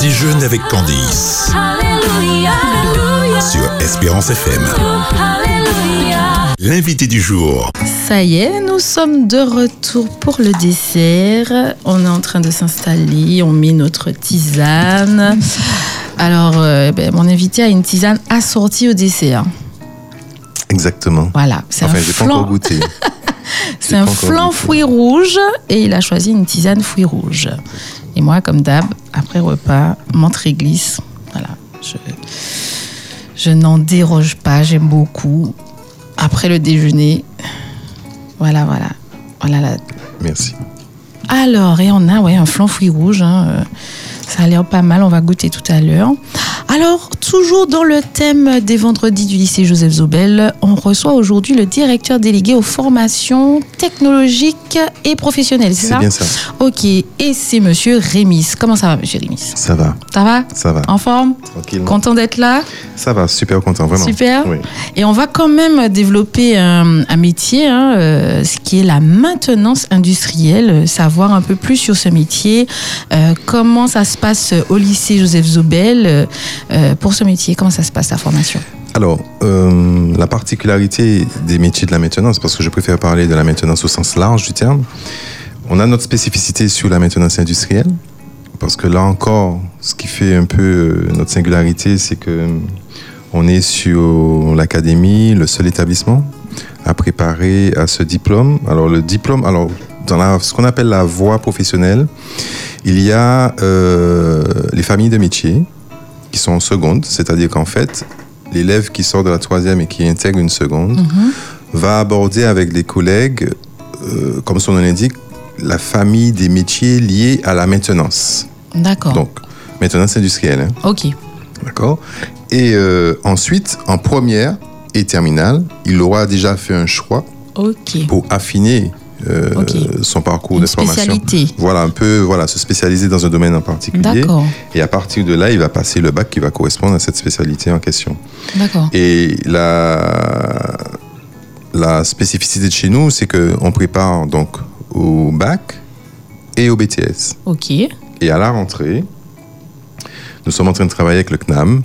Déjeune avec Candice sur Espérance FM. L'invité du jour. Ça y est, nous sommes de retour pour le dessert. On est en train de s'installer, on met notre tisane. Alors, euh, ben, mon invité a une tisane assortie au dessert. Exactement. Voilà, c'est Enfin, un j'ai pas flan, encore goûté. c'est un flan goûté. fruits rouges et il a choisi une tisane fruits rouges. Et moi, comme d'hab, après repas, menthe réglisse. Voilà, je, je n'en déroge pas, j'aime beaucoup. Après le déjeuner, voilà, voilà. Voilà la Merci. Alors, et on a ouais, un flan fruits rouges. hein, euh, ça a l'air pas mal, on va goûter tout à l'heure. Alors, toujours dans le thème des vendredis du lycée Joseph Zobel, on reçoit aujourd'hui le directeur délégué aux formations technologiques et professionnelles, c'est C'est ça bien ça. Ok, et c'est monsieur Rémis. Comment ça va, monsieur Rémis? Ça va. Ça va? Ça va. En forme? Tranquillement. Content d'être là? Ça va. Super content, vraiment. Super. Oui. Et on va quand même développer un, un métier, hein, euh, ce qui est la maintenance industrielle, euh, savoir un peu plus sur ce métier, euh, comment ça se passe au lycée Joseph Zobel euh, pour ce métier, comment ça se passe la formation. Alors, euh, la particularité des métiers de la maintenance, parce que je préfère parler de la maintenance au sens large du terme, on a notre spécificité sur la maintenance industrielle, parce que là encore, ce qui fait un peu euh, notre singularité, c'est que euh, on est sur l'académie, le seul établissement à préparer à ce diplôme. Alors le diplôme, alors dans ce qu'on appelle la voie professionnelle, il y a euh, les familles de métiers qui sont en seconde, c'est-à-dire qu'en fait, l'élève qui sort de la troisième et qui intègre une seconde va aborder avec des collègues, euh, comme son nom l'indique, la famille des métiers liés à la maintenance. D'accord. Donc, maintenance industrielle. hein. Ok. D'accord Et euh, ensuite, en première et terminale, il aura déjà fait un choix pour affiner euh, son parcours Une de formation. spécialité. Voilà, un peu, voilà, se spécialiser dans un domaine en particulier. Et à partir de là, il va passer le bac qui va correspondre à cette spécialité en question. D'accord. Et la, la spécificité de chez nous, c'est qu'on prépare donc au bac et au BTS. Ok. Et à la rentrée, nous sommes en train de travailler avec le CNAM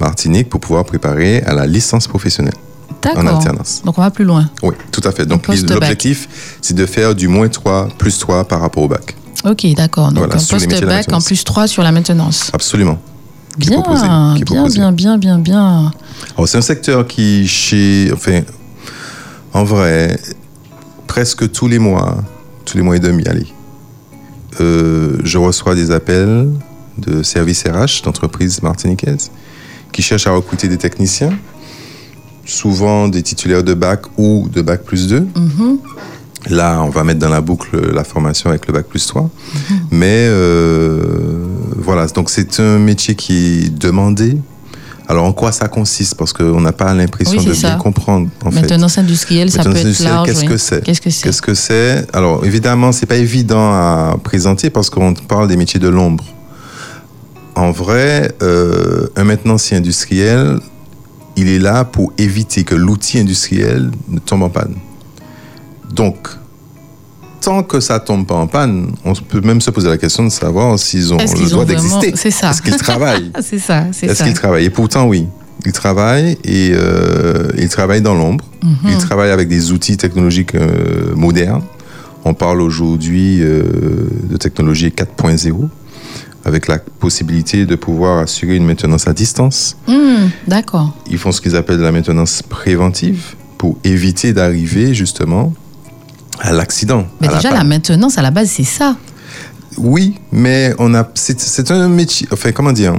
Martinique pour pouvoir préparer à la licence professionnelle en alternance. Donc on va plus loin. Oui, tout à fait. Donc l'objectif, c'est de faire du moins 3, plus 3 par rapport au bac. Ok, d'accord. Donc Voilà, un post-bac en plus 3 sur la maintenance. Absolument. Bien, proposé, bien, bien, bien, bien. Alors, c'est un secteur qui, chez, enfin, en vrai, presque tous les mois, tous les mois et demi, allez, euh, je reçois des appels de services RH d'entreprises martiniquaises qui cherchent à recruter des techniciens, souvent des titulaires de bac ou de bac plus 2. Mhm. Là, on va mettre dans la boucle la formation avec le bac plus 3. Mais euh, voilà, donc c'est un métier qui est demandé. Alors, en quoi ça consiste? Parce qu'on n'a pas l'impression Oui, de bien comprendre, en fait. Maintenance industrielle, ça peut Maintenance être industrielle, large. Qu'est-ce oui. que c'est? Qu'est-ce que c'est? Qu'est-ce que c'est? Alors, évidemment, c'est pas évident à présenter parce qu'on parle des métiers de l'ombre. En vrai, euh, un maintenancier industriel, il est là pour éviter que l'outil industriel ne tombe en panne. Donc, tant que ça tombe pas en panne, on peut même se poser la question de savoir s'ils ont le qu'ils droit d'exister? c'est ça. Est-ce qu'ils travaillent? C'est ça, c'est est-ce ça. qu'il travaille Et pourtant, oui. Il travaille et euh, il travaille dans l'ombre. Mhm. Il travaille avec des outils technologiques euh, modernes. On parle aujourd'hui euh, de technologie 4.0 avec la possibilité de pouvoir assurer une maintenance à distance. Hmm, D'accord. Ils font ce qu'ils appellent la maintenance préventive pour éviter d'arriver justement à l'accident. Mais à déjà, la maintenance, à la base, c'est ça. Oui, mais on a c'est un métier. Enfin, comment dire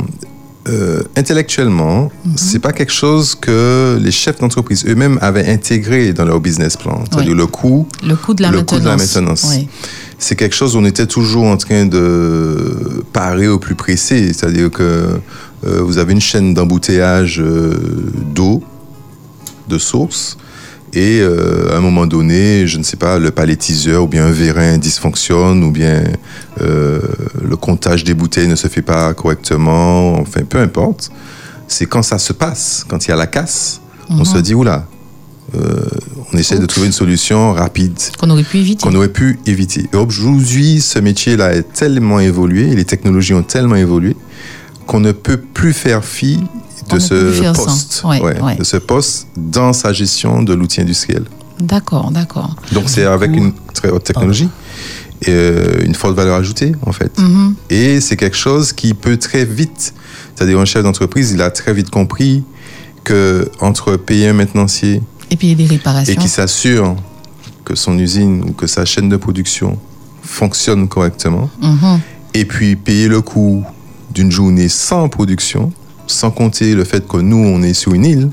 euh, Intellectuellement, c'est pas quelque chose que les chefs d'entreprise eux-mêmes avaient intégré dans leur business plan. C'est-à-dire Oui. le coût. Le coût de la Le maintenance. coût de la maintenance. Oui. C'est quelque chose où on était toujours en train de parer au plus pressé. C'est-à-dire que euh, vous avez une chaîne d'embouteillage euh, d'eau, de source, et euh, à un moment donné, je ne sais pas, le palettiseur ou bien un vérin dysfonctionne, ou bien le comptage des bouteilles ne se fait pas correctement, enfin peu importe. C'est quand ça se passe, quand il y a la casse, on se dit, oula, euh, on essaie de trouver une solution rapide Qu'on aurait pu éviter. qu'on aurait pu éviter. Et aujourd'hui, ce métier-là est tellement évolué, et les technologies ont tellement évolué, qu'on ne peut plus faire fi de ce poste, Ouais, Ouais, ouais. de ce poste dans sa gestion de l'outil industriel. D'accord, d'accord. Donc c'est avec une très haute technologie et euh, une forte valeur ajoutée en fait. Mhm. Et c'est quelque chose qui peut très vite, c'est-à-dire un chef d'entreprise, il a très vite compris que entre payer un maintenancier Et puis des et réparations. qui s'assure que son usine ou que sa chaîne de production fonctionne correctement, Mhm. et puis payer le coût d'une journée sans production, sans compter le fait que nous, on est sur une île,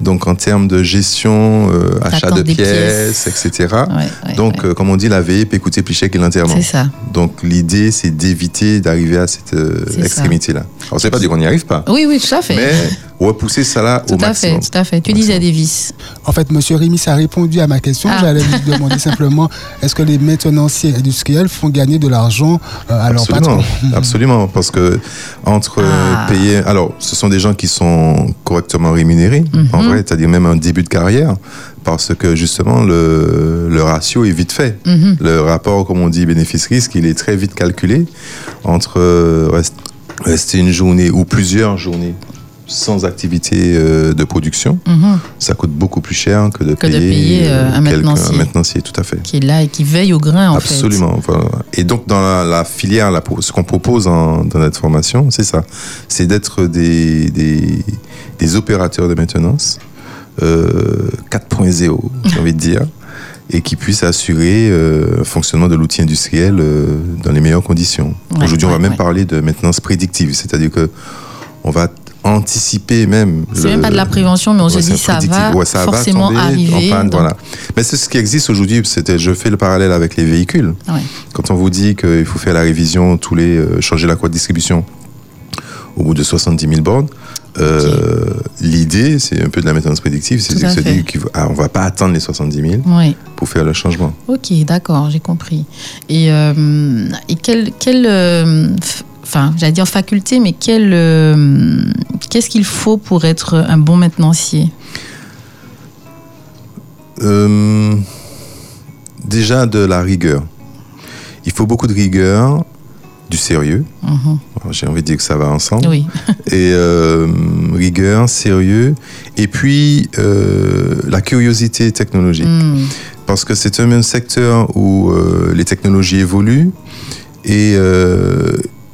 donc en termes de gestion, euh, achat de pièces, pièces. etc. Ouais, ouais, donc, ouais. euh, comme on dit, la veille peut coûter plus cher que l'enterrement. c'est ça. Donc, l'idée, c'est d'éviter d'arriver à cette euh, extrémité-là. Alors, c'est pas dire qu'on n'y arrive pas, Oui, oui, tout à fait. mais repousser ça là tout au à maximum. fait, tout à fait. Tu disais Davis. En fait, Monsieur Rémy, ça a répondu à ma question. Ah. J'allais vous demander simplement, est-ce que les maintenanciers industriels font gagner de l'argent euh, à leur Absolument, patron absolument, parce que entre euh, Ah. payer, alors ce sont des gens qui sont correctement rémunérés, Mhm. en vrai, c'est-à-dire même un début de carrière, parce que justement le, le ratio est vite fait. Mhm. Le rapport, comme on dit, bénéfice-risque, il est très vite calculé entre euh, rest- rester une journée ou plusieurs journées sans activité euh, de production, Mhm. ça coûte beaucoup plus cher que de Que de payer, payer, euh, un maintenancier. un maintenancier, tout à fait. Qui est là et qui veille au grain, en Absolument. voilà. Et donc, dans la, la filière, la- ce qu'on propose en- dans notre formation, c'est ça. C'est d'être des, des, des opérateurs de maintenance euh, 4.0, j'ai envie de dire, et qui puissent assurer euh, un fonctionnement de l'outil industriel euh, dans les meilleures conditions. Ouais, Aujourd'hui, on va même ouais. parler de maintenance prédictive, c'est-à-dire que on va anticiper même. C'est même pas de la prévention, mais on se dit ça va Ouais, ça va forcément en arriver. panne, donc- voilà. Mais c'est ce qui existe aujourd'hui. C'était, je fais le parallèle avec les véhicules. Ouais. Quand on vous dit qu'il faut faire la révision, tous les euh, changer la croix de distribution au bout de 70 000 bornes, euh, l'idée, c'est un peu de la maintenance prédictive, c'est de se dire qu'on ah, on va pas attendre les 70 000 Oui. pour faire le changement. Ok, d'accord, j'ai compris. Et, euh, et euh, f- enfin, j'allais dire faculté, mais quelle, euh, qu'est-ce qu'il faut pour être un bon maintenancier Euh, déjà de la rigueur. Il faut beaucoup de rigueur, du sérieux. Mhm. J'ai envie de dire que ça va ensemble. Oui. et euh, rigueur, sérieux, et puis euh, la curiosité technologique. Hmm. Parce que c'est un même secteur où euh, les technologies évoluent et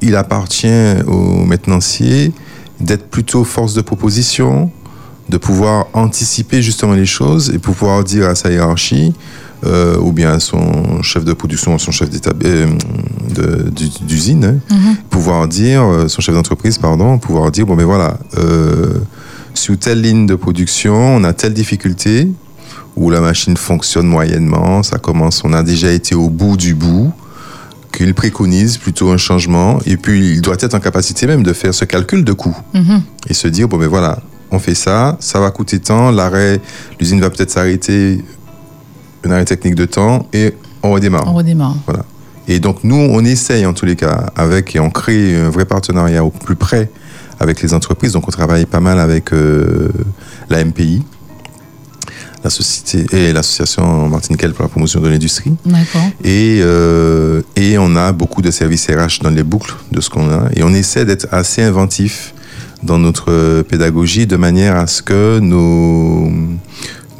il appartient aux maintenanciers d'être plutôt force de proposition, de pouvoir anticiper justement les choses et pouvoir dire à sa hiérarchie euh, ou bien à son chef de production, à son chef euh, d'usine, hein, Mhm. pouvoir dire, euh, son chef d'entreprise, pardon, pouvoir dire, bon ben voilà, euh, sur telle ligne de production, on a telle difficulté, où la machine fonctionne moyennement, ça commence, on a déjà été au bout du bout, qu'il préconise plutôt un changement, et puis il doit être en capacité même de faire ce calcul de coût, Mhm. et se dire, bon ben voilà, on fait ça, ça va coûter tant, l'arrêt, l'usine va peut-être s'arrêter, un arrêt technique de temps, et on redémarre. On redémarre. Et donc nous, on essaye en tous les cas avec et on crée un vrai partenariat au plus près avec les entreprises. Donc on travaille pas mal avec euh, la MPI, la société et l'association martiniquaise pour la promotion de l'industrie. D'accord. Et, euh, et on a beaucoup de services RH dans les boucles de ce qu'on a. Et on essaie d'être assez inventif dans notre pédagogie de manière à ce que nos,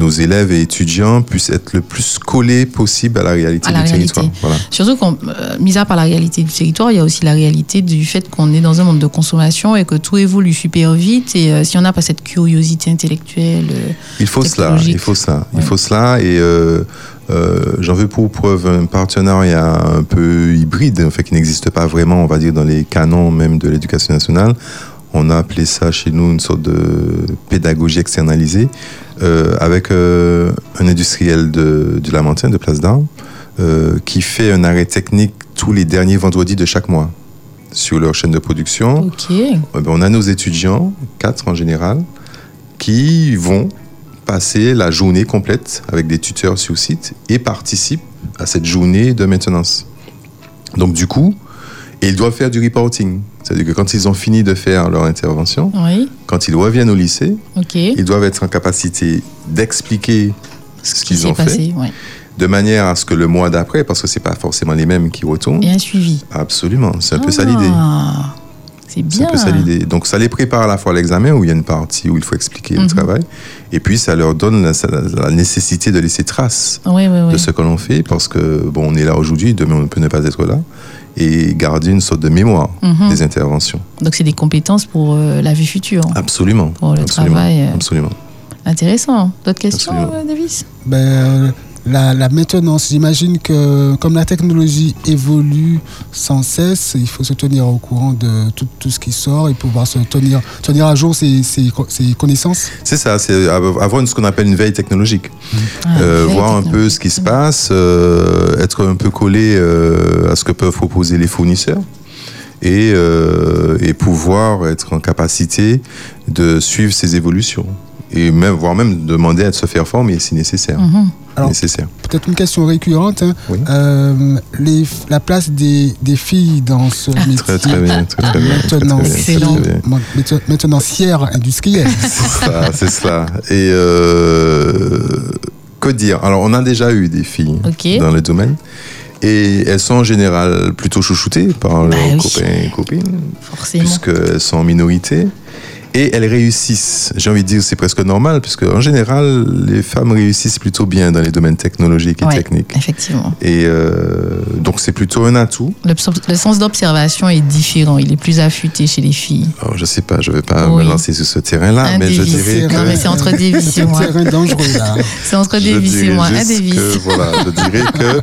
nos élèves et étudiants puissent être le plus collés possible à la réalité À la du réalité. territoire. Voilà. Surtout qu'on, euh, mis à part la réalité du territoire, il y a aussi la réalité du fait qu'on est dans un monde de consommation et que tout évolue super vite. Et euh, si on n'a pas cette curiosité intellectuelle, euh, Il faut cela, il faut ça, il faut cela. Et euh, euh, j'en veux pour preuve un partenariat un peu hybride, en fait, qui n'existe pas vraiment, on va dire, dans les canons même de l'éducation nationale. On a appelé ça chez nous une sorte de pédagogie externalisée euh, avec euh, un industriel de, du Lamentin, de Place d'Armes, euh, qui fait un arrêt technique tous les derniers vendredis de chaque mois sur leur chaîne de production. Eh ben, on a nos étudiants, quatre en général, qui vont passer la journée complète avec des tuteurs sur site et participent à cette journée de maintenance. Donc du coup, Et ils doivent faire du reporting. C'est-à-dire que quand ils ont fini de faire leur intervention, Oui, quand ils reviennent au lycée, ils doivent être en capacité d'expliquer ce qui qu'ils ont fait, ouais. de manière à ce que le mois d'après, parce que c'est pas forcément les mêmes qui retournent, Et un suivi. absolument, c'est un peu ça l'idée. Ah, C'est C'est bien. un peu ça l'idée. Donc ça les prépare à la fois à l'examen où il y a une partie où il faut expliquer Mhm. le travail, et puis ça leur donne la, la- la nécessité de laisser trace Oui, oui, oui. de ce que l'on fait, parce que bon, on est là aujourd'hui, demain on peut ne pas être là, et garder une sorte de mémoire Mhm. des interventions. Donc, c'est des compétences pour euh, la vie future. Absolument. Pour le absolument, travail, euh. Absolument. Intéressant. D'autres questions, Absolument. euh, Davis? Ben, euh, la, la maintenance, j'imagine que comme la technologie évolue sans cesse, il faut se tenir au courant de tout, tout ce qui sort et pouvoir se tenir, tenir à jour ses, ses, ses connaissances. C'est ça, c'est avoir ce qu'on appelle une veille technologique. Ah, Euh, veille voir un peu ce qui se passe, euh, être un peu collé euh, à ce que peuvent proposer les fournisseurs et, euh, et pouvoir être en capacité de suivre ces évolutions et même voire même demander à se faire former si nécessaire. Mhm. Alors, nécessaire. Peut-être une question récurrente. hein. Oui. Euh, les, la place des, des filles dans ce métier. Très très bien, très très bien. Maintenant, bien, très, très Excellent. bien. Maintenant, industrielle. C'est ça, c'est cela. Et euh, que dire? Alors, on a déjà eu des filles dans le domaine. Et elles sont en général plutôt chouchoutées par leurs oui. copains et copines, Forcément. puisqu'elles sont en minorité. Et elles réussissent. J'ai envie de dire c'est presque normal, puisque en général, les femmes réussissent plutôt bien dans les domaines technologiques et Ouais, techniques. Effectivement. Et euh, donc, c'est plutôt un atout. Le, le sens d'observation est différent. Il est plus affûté chez les filles. Alors, je sais pas, je vais pas Oui. me lancer sur ce terrain-là, mais je dirais que. Non, mais c'est entre Davis et C'est un terrain dangereux là. C'est entre Je Davis et moi. Un que, voilà, je dirais que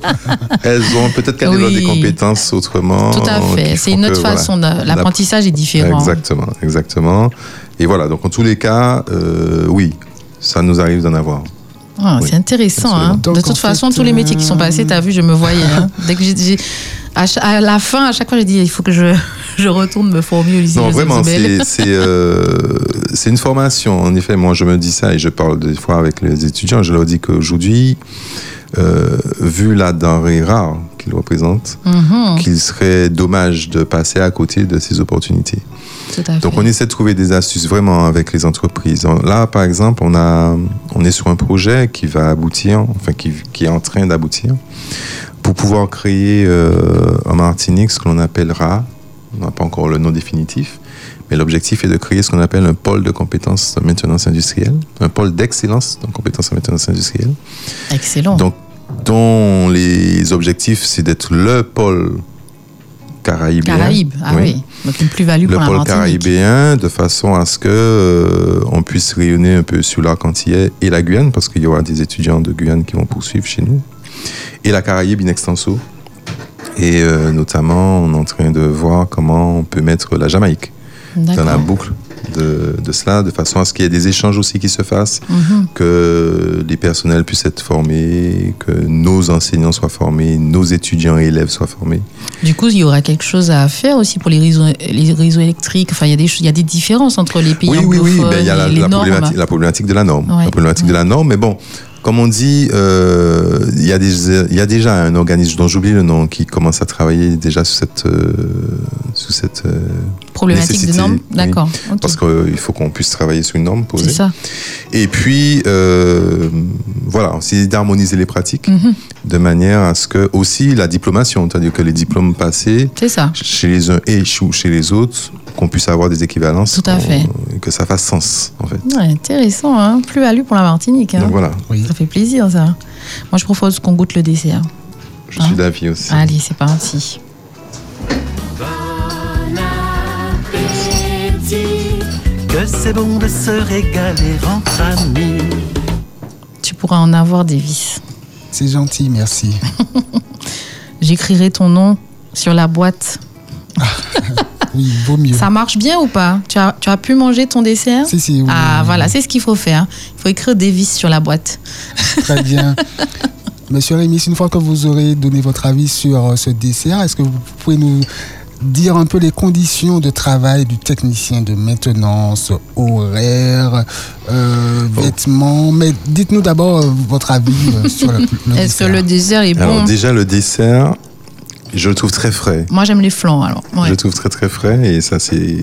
elles ont peut-être qu'elles développent Oui. des compétences autrement. Tout à fait. C'est une autre que, façon. L'apprentissage est différent. Exactement, exactement. Et voilà, donc en tous les cas, euh, oui, ça nous arrive d'en avoir. Ah, Oui. C'est intéressant. Hein. De toute façon, fait, tous les métiers qui sont passés, tu as vu, je me voyais. hein. Dès que j'ai, j'ai- à, la fin, à chaque fois, j'ai dit il faut que je, je retourne me former au lycée. Non, vraiment, c'est c'est euh, une formation. En effet, moi, je me dis ça et je parle des fois avec les étudiants. Je leur dis qu'aujourd'hui, euh, vu la denrée rare qu'ils représentent, Mhm, qu'il serait dommage de passer à côté de ces opportunités. Donc on essaie de trouver des astuces vraiment avec les entreprises. Là, par exemple, on, a, on est sur un projet qui va aboutir, enfin qui, qui est en train d'aboutir, pour pouvoir créer euh, en Martinique ce que l'on appellera, on n'a pas encore le nom définitif, mais l'objectif est de créer ce qu'on appelle un pôle de compétences en maintenance industrielle, un pôle d'excellence en compétences en maintenance industrielle, Excellent. donc dont les objectifs c'est d'être le pôle caraïbien. Caraïbes. Ah oui. Donc une plus-value le pour la pôle caribéen de façon à ce que euh, on puisse rayonner un peu sur l'arc antillais et la Guyane parce qu'il y aura des étudiants de Guyane qui vont poursuivre chez nous. Et la Caraïbe in extenso. Et euh, notamment on est en train de voir comment on peut mettre la Jamaïque dans la boucle de, de cela de façon à ce qu'il y ait des échanges aussi qui se fassent Mhm. que les personnels puissent être formés que nos enseignants soient formés nos étudiants et élèves soient formés Du coup, il y aura quelque chose à faire aussi pour les réseaux, les réseaux électriques. Enfin, il y, a des, il y a des différences entre les pays Oui, oui, oui. Ben, il y a la, la problématique, la problématique de la norme. Ouais, La problématique ouais. de la norme. Mais bon, comme on dit, euh, il y, a des- il y a déjà un organisme dont j'oublie le nom qui commence à travailler déjà sur cette, euh, sur cette euh, Problématique de nécessité, normes. oui. D'accord. parce qu'il faut qu'on puisse travailler sur une norme C'est posée. ça. Et puis, euh, voilà, c'est d'harmoniser les pratiques Mhm. de manière à ce que aussi la diplomation, c'est-à-dire que les diplômes passés C'est ça. chez les uns et chou- chez les autres, qu'on puisse avoir des équivalences, Tout à fait. que ça fasse sens en fait. Ouais, intéressant. Hein plus-value pour la Martinique. Hein Donc voilà, Oui. Ça fait plaisir, ça. Moi, je propose qu'on goûte le dessert. je Hein suis d'avis aussi. Allez, c'est parti. Que c'est bon de se régaler entre amis. Tu pourras en avoir des vis. C'est gentil, merci. J'écrirai ton nom sur la boîte. Oui, vaut mieux. Ça marche bien ou pas? Tu as, tu as pu manger ton dessert? Si, si, oui, Ah, oui, voilà, c'est ce qu'il faut faire. Il faut écrire Davis sur la boîte. Très bien. Monsieur Rémy, une fois que vous aurez donné votre avis sur euh, ce dessert, est-ce que vous pouvez nous dire un peu les conditions de travail du technicien de maintenance, horaire, euh, vêtements Mais dites-nous d'abord euh, votre avis euh, sur le, le Est-ce que dessert. le dessert est Alors bon déjà le dessert, Je le trouve très frais. Moi, j'aime les flancs, alors. Ouais. Je le trouve très très frais et ça c'est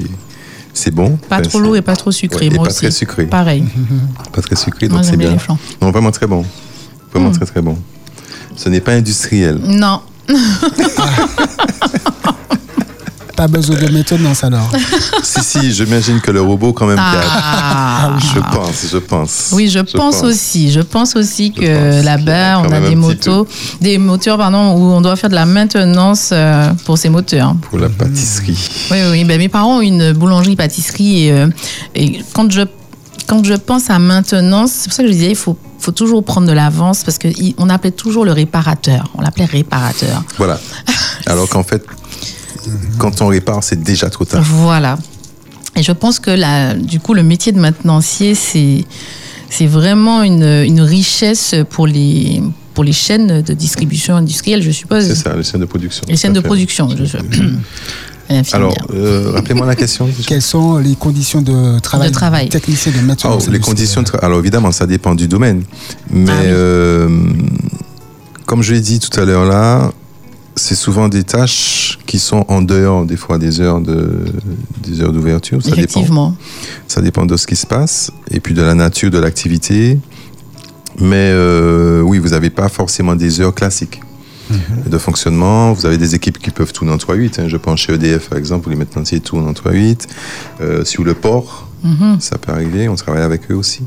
c'est bon. Pas Enfin, trop lourd et pas trop sucré, Ouais, et moi pas aussi. très sucré. Pareil. Pas très sucré, donc c'est bien bien. les flancs. Non, vraiment très bon. Vraiment Mm. très très bon. Ce n'est pas industriel. Non. Pas besoin de maintenance alors. si, si, j'imagine que le robot, quand même, qui a- Ah. je pense, je pense. Oui, je, pense, aussi. Je pense aussi que là-bas, on a des motos, des moteurs, pardon, où on doit faire de la maintenance euh, pour ces moteurs. Pour la pâtisserie. Oui, oui. Ben, mes parents ont une boulangerie-pâtisserie et, euh, et quand je quand je pense à maintenance, c'est pour ça que je disais, il faut faut toujours prendre de l'avance parce que il- on appelait toujours le réparateur. On l'appelait réparateur. Voilà. Alors qu'en fait, quand on répare, c'est déjà trop tard. Voilà. Et je pense que là, du coup, le métier de maintenancier, c'est c'est vraiment une, une richesse pour les pour les chaînes de distribution industrielle, je suppose. C'est ça, les chaînes de production. Les chaînes de production. Je, Infirmière. Alors, euh, rappelez-moi la question. Quelles sont les conditions de travail, De travail. technicien de Oh, maintenance les conditions de Alors évidemment, ça dépend du domaine. Mais Ah oui. euh, comme je l'ai dit tout à l'heure là, c'est souvent des tâches qui sont en dehors des fois des heures de des heures d'ouverture. Ça dépend. Effectivement. Ça dépend de ce qui se passe et puis de la nature de l'activité. Mais euh, oui, vous n'avez pas forcément des heures classiques de fonctionnement. Vous avez des équipes qui peuvent tourner en 3-8. hein. Je pense chez EDF, par exemple, où les maintenanciers tournent en 3-8. Euh, sur le port, Mhm. ça peut arriver. On travaille avec eux aussi.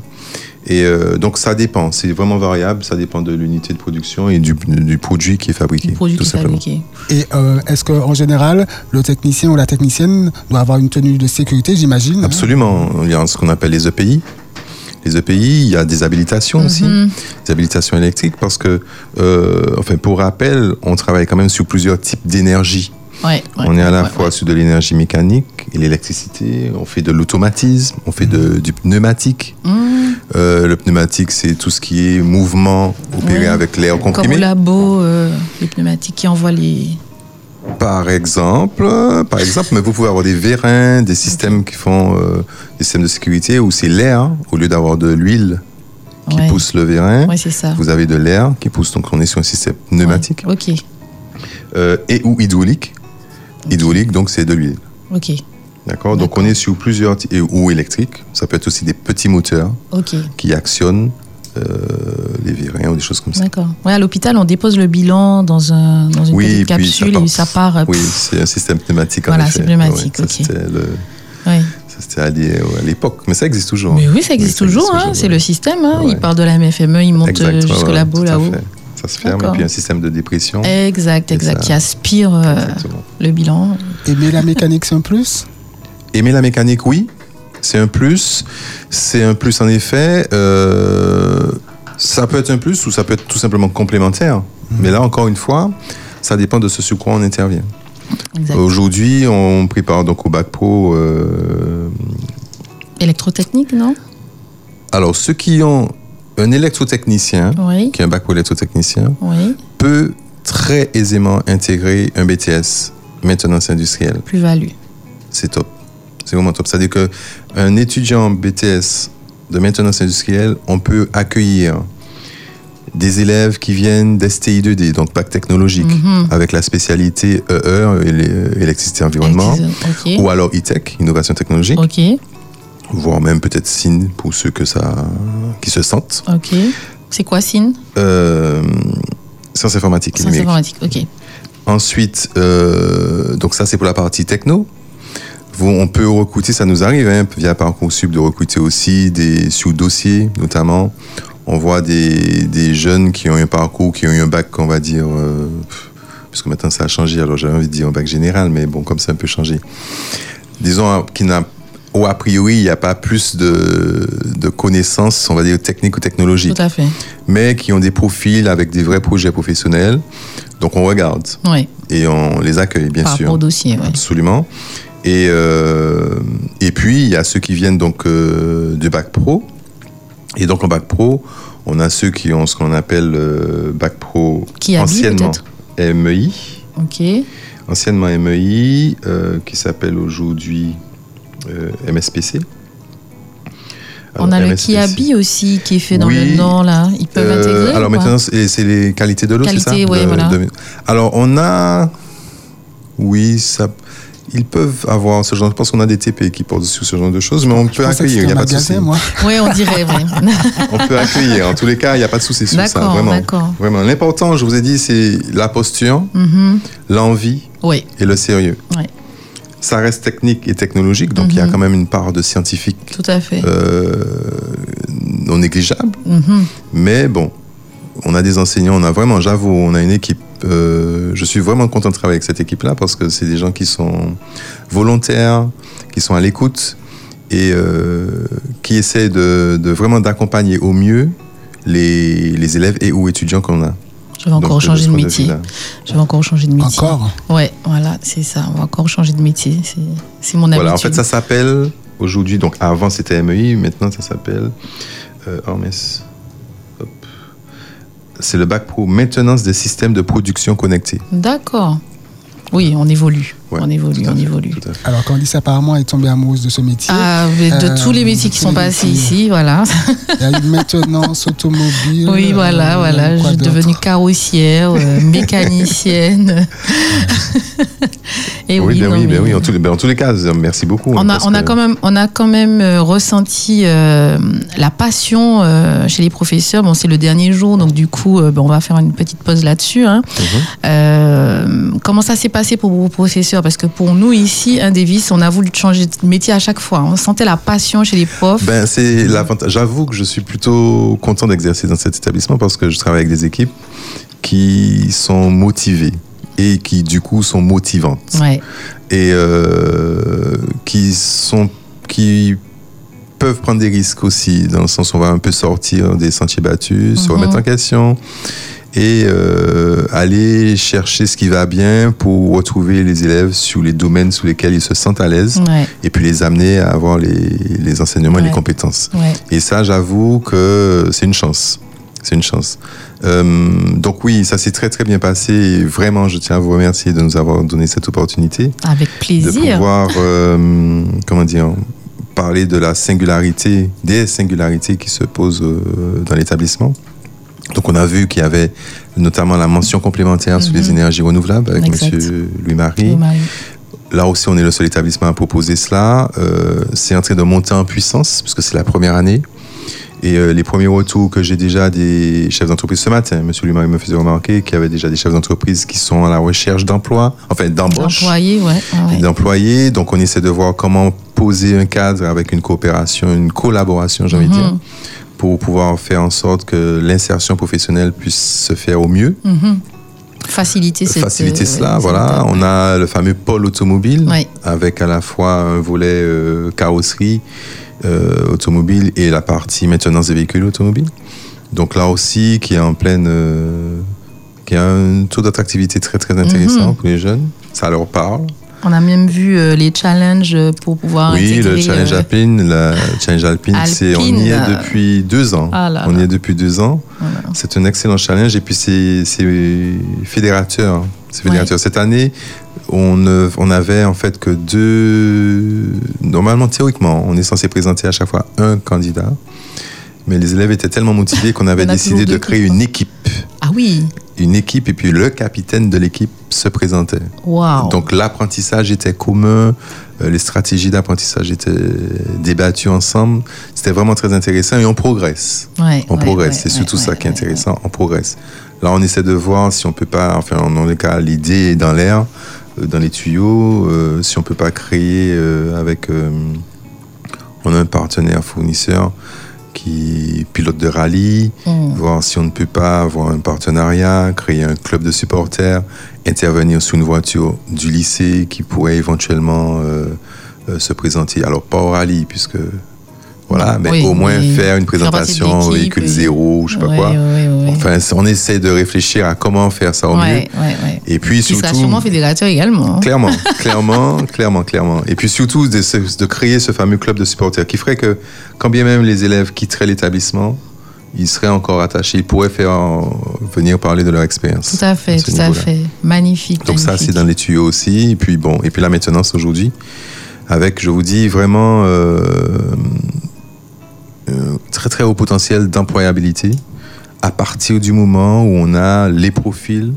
Et euh, donc, ça dépend. C'est vraiment variable. Ça dépend de l'unité de production et du, du produit qui est fabriqué. Produit tout qui est simplement. fabriqué. Et euh, est-ce qu'en général, le technicien ou la technicienne doit avoir une tenue de sécurité, j'imagine hein? Absolument. Il y a ce qu'on appelle les EPI. Les EPI, il y a des habilitations aussi, Mhm. des habilitations électriques, parce que, euh, enfin, pour rappel, on travaille quand même sur plusieurs types d'énergie. Ouais, ouais, on est à la ouais, fois sur de l'énergie mécanique et l'électricité, on fait de l'automatisme, on fait de, du pneumatique. Mhm. Euh, le pneumatique, c'est tout ce qui est mouvement opéré avec l'air Comme au comprimé. labo, euh, les pneumatiques qui envoient les. Par exemple, euh, par exemple, mais vous pouvez avoir des vérins, des systèmes qui font euh, des systèmes de sécurité où c'est l'air au lieu d'avoir de l'huile qui pousse le vérin. Ça. Vous avez de l'air qui pousse, donc on est sur un système pneumatique. Ok, euh, et ou hydraulique. Hydraulique, donc c'est de l'huile. ok, D'accord Donc on est sur plusieurs ou électrique. Ça peut être aussi des petits moteurs qui actionnent euh, les vérins ou des choses comme ça. D'accord. Ouais, à l'hôpital, on dépose le bilan dans, un, dans une Oui, petite puis ça capsule part- et ça part. euh, Oui, c'est un système pneumatique en Voilà, effet. c'est pneumatique, ok. C'était le- ouais. ça, c'était à l'é- à l'époque, mais ça existe toujours. Mais oui, ça existe toujours. hein, toujours, c'est ouais. le système. Hein. Ouais. Il part de la MFME, il monte Exact, euh, ouais, jusqu'au ouais, labo là-haut. Ça se ferme, et puis un système de dépression. Exact, exact. ça- Qui aspire euh. Le bilan. Aimer la mécanique, c'est un plus? Aimer la mécanique, oui, c'est un plus. C'est un plus en effet. euh, ça peut être un plus ou ça peut être tout simplement complémentaire. Mais là, encore une fois, ça dépend de ce sur quoi on intervient. Exact. Aujourd'hui, on prépare donc au bac pro. euh, Électrotechnique, non? Alors, ceux qui ont un électrotechnicien, Oui, qui a un bac pro électrotechnicien, oui. peut très aisément intégrer un BTS, maintenance industrielle. Plus-value. C'est top. C'est vraiment top. C'est-à-dire qu'un étudiant en BTS de maintenance industrielle, on peut accueillir des élèves qui viennent d'STI2D, donc bac technologique, Mhm. avec la spécialité EE, élé- électricité environnement, ou alors E-Tech, innovation technologique, voire même peut-être SIN pour ceux que ça, qui se sentent. ok. C'est quoi SIN? Euh, sciences informatiques Sciences informatiques. Ok. Ensuite, euh, donc ça c'est pour la partie techno. On peut recruter, ça nous arrive hein, via Parcoursup de recruter aussi des sous dossiers notamment. On voit des, jeunes qui ont eu un parcours, qui ont eu un bac, on va dire, euh, parce maintenant ça a changé. Alors j'avais envie de dire un bac général, mais bon, comme ça un peu changé. Disons qui n'a ou a priori, il n'y a pas plus de, de connaissances, on va dire, techniques ou technologiques, Tout à fait. mais qui ont des profils avec des vrais projets professionnels. Donc on regarde Oui, et on les accueille, bien par sûr. au dossier. Ouais. Absolument. Et, euh, et puis, il y a ceux qui viennent donc euh, du bac pro. Et donc, en bac pro, on a ceux qui ont ce qu'on appelle euh, bac pro Qui anciennement MEI. Ok. Anciennement MEI, qui s'appelle aujourd'hui euh, MSPC. On a le. Kiabi aussi qui est fait dans Oui. le Nord, là. Ils peuvent Euh, intégrer Alors maintenant, c'est c'est les qualités de l'eau, c'est ça Qualité, ouais, De- voilà. de- Alors on a, oui, ça, ils peuvent avoir ce genre. Je pense qu'on a des TP qui portent sur ce genre de choses, mais on peut Je accueillir. Il n'y a pas de souci. Oui, on dirait, oui. On peut accueillir. En tous les cas, il n'y a pas de souci sur ça. D'accord, Vraiment. d'accord. Vraiment. L'important, je vous ai dit, c'est la posture, Mhm. l'envie Oui, et le sérieux. Ouais. Ça reste technique et technologique, donc il y a Mhm. quand même une part de scientifique tout à fait. euh, non négligeable. Mhm. Mais bon, on a des enseignants, on a vraiment, j'avoue, on a une équipe. euh, je suis vraiment content de travailler avec cette équipe-là parce que c'est des gens qui sont volontaires, qui sont à l'écoute et euh, qui essaient de, de vraiment d'accompagner au mieux les, les élèves et ou étudiants qu'on a. Je vais encore changer de métier. Je vais encore changer de métier. Encore? Ouais, voilà, c'est ça. On va encore changer de métier. C'est, mon habitude. Voilà, en fait, ça s'appelle aujourd'hui, donc avant c'était MEI, maintenant ça s'appelle euh, Hermès. C'est le bac pro maintenance des systèmes de production connectés. D'accord. Oui, on évolue. Ouais, on évolue, on fait, évolue. Alors, Candice, apparemment, est tombée amoureuse de ce métier. Ah, de Euh, tous les métiers qui sont passés ici, voilà. Il y a maintenance automobile. Oui, voilà, euh, voilà. Je suis devenue carrossière, euh, mécanicienne. Et oui, oui, ben non, oui, ben oui, en tous, les- ben en tous les cas, merci beaucoup. on hein, a, on a quand même, on a quand même ressenti euh, la passion euh, chez les professeurs. Bon, c'est le dernier jour, donc du coup, euh, ben, on va faire une petite pause là-dessus. hein. Mhm. Euh, comment ça s'est passé pour vos professeurs Parce que pour nous ici, un Davis, on a voulu changer de métier à chaque fois. On sentait la passion chez les profs. Ben, c'est l'avantage. J'avoue que je suis plutôt content d'exercer dans cet établissement parce que je travaille avec des équipes qui sont motivées et qui, du coup, sont motivantes. ouais, et euh, qui sont qui peuvent prendre des risques aussi dans le sens où on va un peu sortir des sentiers battus, se Mhm. remettre en question et euh, aller chercher ce qui va bien pour retrouver les élèves sur les domaines sous lesquels ils se sentent à l'aise ouais, et puis les amener à avoir les, les enseignements et les compétences. ouais. Et ça, j'avoue que c'est une chance. C'est une chance. Euh, donc oui, ça s'est très très bien passé et vraiment, je tiens à vous remercier de nous avoir donné cette opportunité Avec de plaisir. pouvoir, euh, comment dire, parler de la singularité, des singularités qui se posent euh, dans l'établissement. Donc on a vu qu'il y avait notamment la mention complémentaire sur les Mhm. énergies renouvelables avec Exact. Monsieur Louis-Marie. Oui, Marie. Là aussi, on est le seul établissement à proposer cela. Euh, c'est en train de monter en puissance, puisque c'est la première année. Et euh, les premiers retours que j'ai déjà des chefs d'entreprise ce matin, Monsieur Lumari me faisait remarquer qu'il y avait déjà des chefs d'entreprise qui sont à la recherche d'emploi, enfin d'embauche, Employé, ouais. d'employés. Donc, on essaie de voir comment poser un cadre avec une coopération, une collaboration, j'ai envie de Mhm. dire, pour pouvoir faire en sorte que l'insertion professionnelle puisse se faire au mieux. Mhm. Faciliter cette faciliter euh, cela. ouais, voilà, on a le fameux pôle automobile Ouais. avec à la fois un volet euh, carrosserie euh, automobile et la partie maintenance des véhicules automobiles. Donc là aussi, qui est en pleine, euh, qui a un taux d'attractivité très très intéressant Mhm. pour les jeunes. Ça leur parle. On a même vu euh, les challenges pour pouvoir oui, le challenge euh, alpine, la challenge alpine, c'est on y est depuis deux ans. Ah là on y est depuis deux ans. Voilà. C'est un excellent challenge et puis c'est c'est fédérateur. hein. C'est fédérateur. Cette année, on, on avait en fait que deux. Normalement, théoriquement, on est censé présenter à chaque fois un candidat. Mais les élèves étaient tellement motivés qu'on avait décidé de créer une équipe. Ah oui, Une équipe et puis le capitaine de l'équipe se présentait. Donc l'apprentissage était commun, euh, les stratégies d'apprentissage étaient débattues ensemble. C'était vraiment très intéressant et on progresse. Ouais, On ouais, progresse, ouais, c'est surtout ça qui est intéressant, on progresse. Là, on essaie de voir si on peut pas, enfin, dans les cas, l'idée est dans l'air, euh, dans les tuyaux, euh, si on peut pas créer avec. on a un partenaire fournisseur qui pilote de rallye, ouais. Mm. voir si on ne peut pas avoir un partenariat, créer un club de supporters, intervenir sur une voiture du lycée qui pourrait éventuellement euh, euh, se présenter. Alors, pas au rallye, puisque. Voilà, mais Oui, au moins mais faire une présentation au véhicule oui. zéro, je sais pas Ouais, quoi. Enfin, on essaie de réfléchir à comment faire ça au mieux. Et puis Qui sera surtout, sûrement fédérateur également. hein. clairement, clairement, clairement, clairement. Et puis surtout de, créer ce fameux club de supporters qui ferait que, quand bien même les élèves quitteraient l'établissement, ils seraient encore attachés, ils pourraient faire venir parler de leur expérience. Tout à fait, tout à fait. Magnifique. Donc ça, c'est dans les tuyaux aussi. Et puis bon, et puis la maintenance aujourd'hui, avec, je vous dis, vraiment euh, euh, très très haut potentiel d'employabilité à partir du moment où on a les profils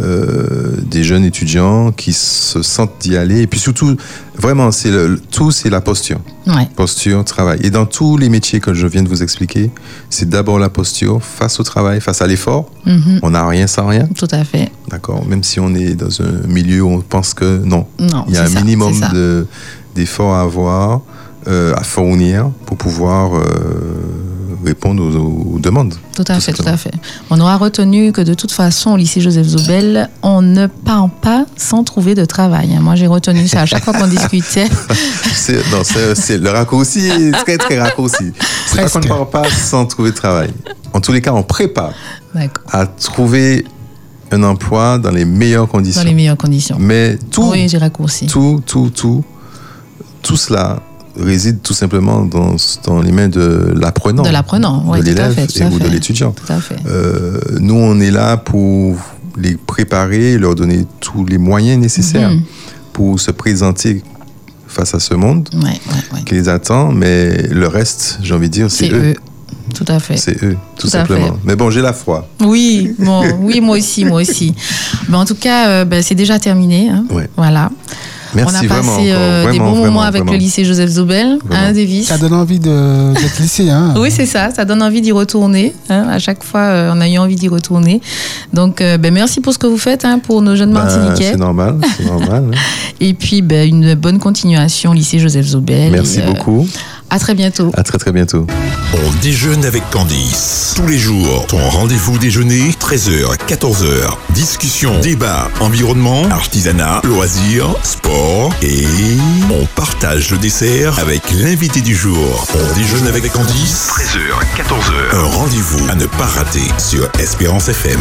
euh, des jeunes étudiants qui se sentent d'y aller. Et puis surtout, vraiment, c'est le, tout, c'est la posture. Ouais. Posture, travail. Et dans tous les métiers que je viens de vous expliquer, c'est d'abord la posture face au travail, face à l'effort. Mhm. On n'a rien sans rien, Tout à fait. d'accord Même si on est dans un milieu où on pense que non. Non, Il y a un ça, minimum de- d'efforts à avoir, euh, à fournir pour pouvoir euh, répondre aux, aux demandes. Tout à Tout fait, tout à fait. On aura retenu que de toute façon, au lycée Joseph Zobel, on ne part pas sans trouver de travail. Moi, j'ai retenu ça à chaque fois qu'on discutait. C'est non, c'est- c'est- le raccourci très très raccourci. C'est pas qu'on ne part pas sans trouver de travail. En tous les cas, on prépare à trouver un emploi dans les meilleures conditions. Dans les meilleures conditions. Mais tout, oui, j'ai raccourci. tout, tout, tout, tout cela réside tout simplement dans, dans les mains de l'apprenant, De l'apprenant, oui, de tout à l'élève fait. tout et à ou de fait. l'étudiant. Tout à fait. Euh, nous, on est là pour les préparer, leur donner tous les moyens nécessaires Mhm. pour se présenter face à ce monde Ouais, ouais, ouais. qui les attend, mais le reste, j'ai envie de dire, c'est eux. eux. Tout à fait. C'est eux, tout, simplement. fait. Mais bon, j'ai la foi. Oui, bon, oui, moi aussi, moi aussi. Mais en tout cas, euh, ben, c'est déjà terminé. hein. Voilà. Merci on a passé euh, des Vraiment, bons moments avec vraiment. le lycée Joseph Zobel, hein. Davis. Ça donne envie de- d'être lycéen. Oui, c'est ça. Ça donne envie d'y retourner. hein. À chaque fois, euh, on a eu envie d'y retourner. Donc, euh, ben, merci pour ce que vous faites hein, pour nos jeunes Ben, Martiniquais. c'est normal, c'est normal. hein. Et puis, ben, une bonne continuation, lycée Joseph Zobel. Merci Et, euh, beaucoup. À très bientôt. À très très bientôt. On déjeune avec Candice. Tous les jours, ton rendez-vous déjeuner, 13h, 14h. Discussion, débat, environnement, artisanat, loisirs, sport et on partage le dessert avec l'invité du jour. On déjeune avec Candice, 13h, 14h. Un rendez-vous à ne pas rater sur Espérance FM.